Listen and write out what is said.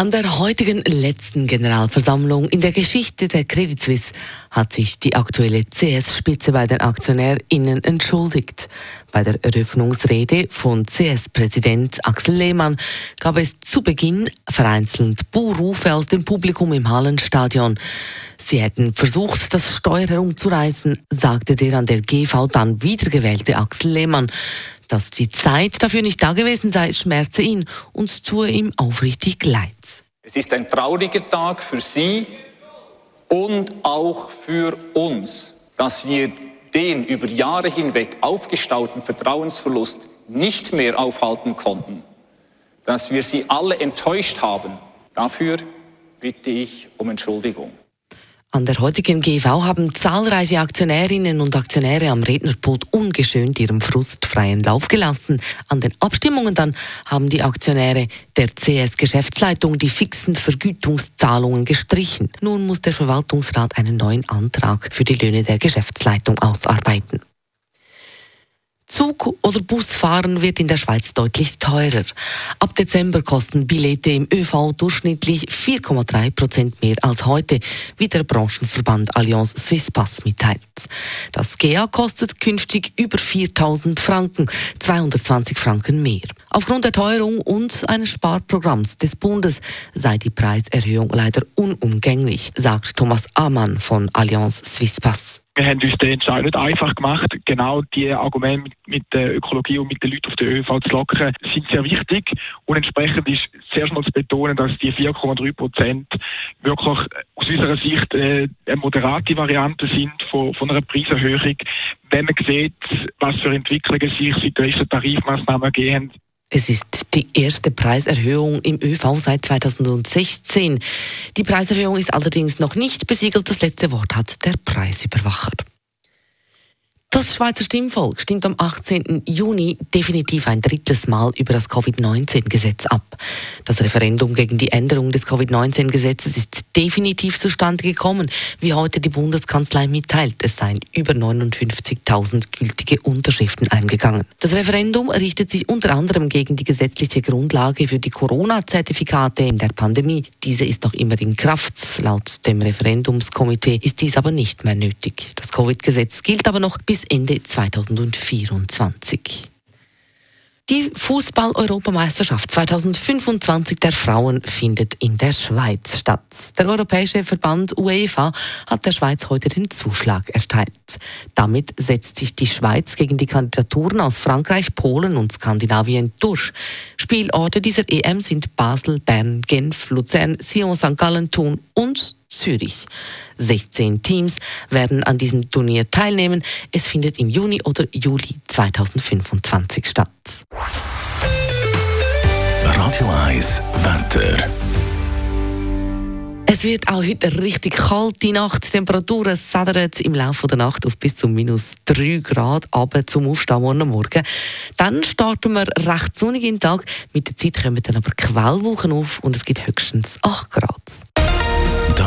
An der heutigen letzten Generalversammlung in der Geschichte der Credit Suisse hat sich die aktuelle CS-Spitze bei den AktionärInnen entschuldigt. Bei der Eröffnungsrede von CS-Präsident Axel Lehmann gab es zu Beginn vereinzelt Buhrufe aus dem Publikum im Hallenstadion. Sie hätten versucht, das Steuer herumzureißen, sagte der an der GV dann wiedergewählte Axel Lehmann. Dass die Zeit dafür nicht da gewesen sei, schmerze ihn und tue ihm aufrichtig leid. Es ist ein trauriger Tag für Sie und auch für uns, dass wir den über Jahre hinweg aufgestauten Vertrauensverlust nicht mehr aufhalten konnten, dass wir Sie alle enttäuscht haben. Dafür bitte ich um Entschuldigung. An der heutigen GV haben zahlreiche Aktionärinnen und Aktionäre am Rednerpult ungeschönt ihrem Frust freien Lauf gelassen. An den Abstimmungen dann haben die Aktionäre der CS-Geschäftsleitung die fixen Vergütungszahlungen gestrichen. Nun muss der Verwaltungsrat einen neuen Antrag für die Löhne der Geschäftsleitung ausarbeiten. Zug- oder Busfahren wird in der Schweiz deutlich teurer. Ab Dezember kosten Billette im ÖV durchschnittlich 4,3 Prozent mehr als heute, wie der Branchenverband Allianz Swisspass mitteilt. Das GA kostet künftig über 4000 Franken, 220 Franken mehr. Aufgrund der Teuerung und eines Sparprogramms des Bundes sei die Preiserhöhung leider unumgänglich, sagt Thomas Amann von Allianz Swisspass wir haben uns den Entscheid nicht einfach gemacht. Genau die Argumente mit, mit der Ökologie und mit den Leuten auf der ÖV zu lockern, sind sehr wichtig. Und entsprechend ist zuerst mal zu betonen, dass die 4,3 Prozent wirklich aus unserer Sicht äh, eine moderate Variante sind von, von einer Preiserhöhung. Wenn man sieht, was für Entwicklungen sich seit der ersten Tarifmaßnahme ergeben, es ist die erste Preiserhöhung im ÖV seit 2016. Die Preiserhöhung ist allerdings noch nicht besiegelt. Das letzte Wort hat der Preisüberwacher. Das Schweizer Stimmvolk stimmt am 18. Juni definitiv ein drittes Mal über das Covid-19-Gesetz ab. Das Referendum gegen die Änderung des Covid-19-Gesetzes ist definitiv zustande gekommen, wie heute die Bundeskanzlei mitteilt. Es seien über 59.000 gültige Unterschriften eingegangen. Das Referendum richtet sich unter anderem gegen die gesetzliche Grundlage für die Corona-Zertifikate in der Pandemie. Diese ist noch immer in Kraft. Laut dem Referendumskomitee ist dies aber nicht mehr nötig. Das Covid-Gesetz gilt aber noch bis Ende 2024. Die Fußball-Europameisterschaft 2025 der Frauen findet in der Schweiz statt. Der Europäische Verband UEFA hat der Schweiz heute den Zuschlag erteilt. Damit setzt sich die Schweiz gegen die Kandidaturen aus Frankreich, Polen und Skandinavien durch. Spielorte dieser EM sind Basel, Bern, Genf, Luzern, Sion, St. Gallen, Thun und Zürich. 16 Teams werden an diesem Turnier teilnehmen. Es findet im Juni oder Juli 2025 statt. Radio 1 Wetter. Es wird auch heute richtig kalt. Die Nacht. Temperaturen sedern im Laufe der Nacht auf bis zu minus 3 Grad aber zum Aufstehen morgen Morgen. Dann starten wir recht sonnig in den Tag. Mit der Zeit kommen dann aber Quellwolken auf und es gibt höchstens 8 Grad.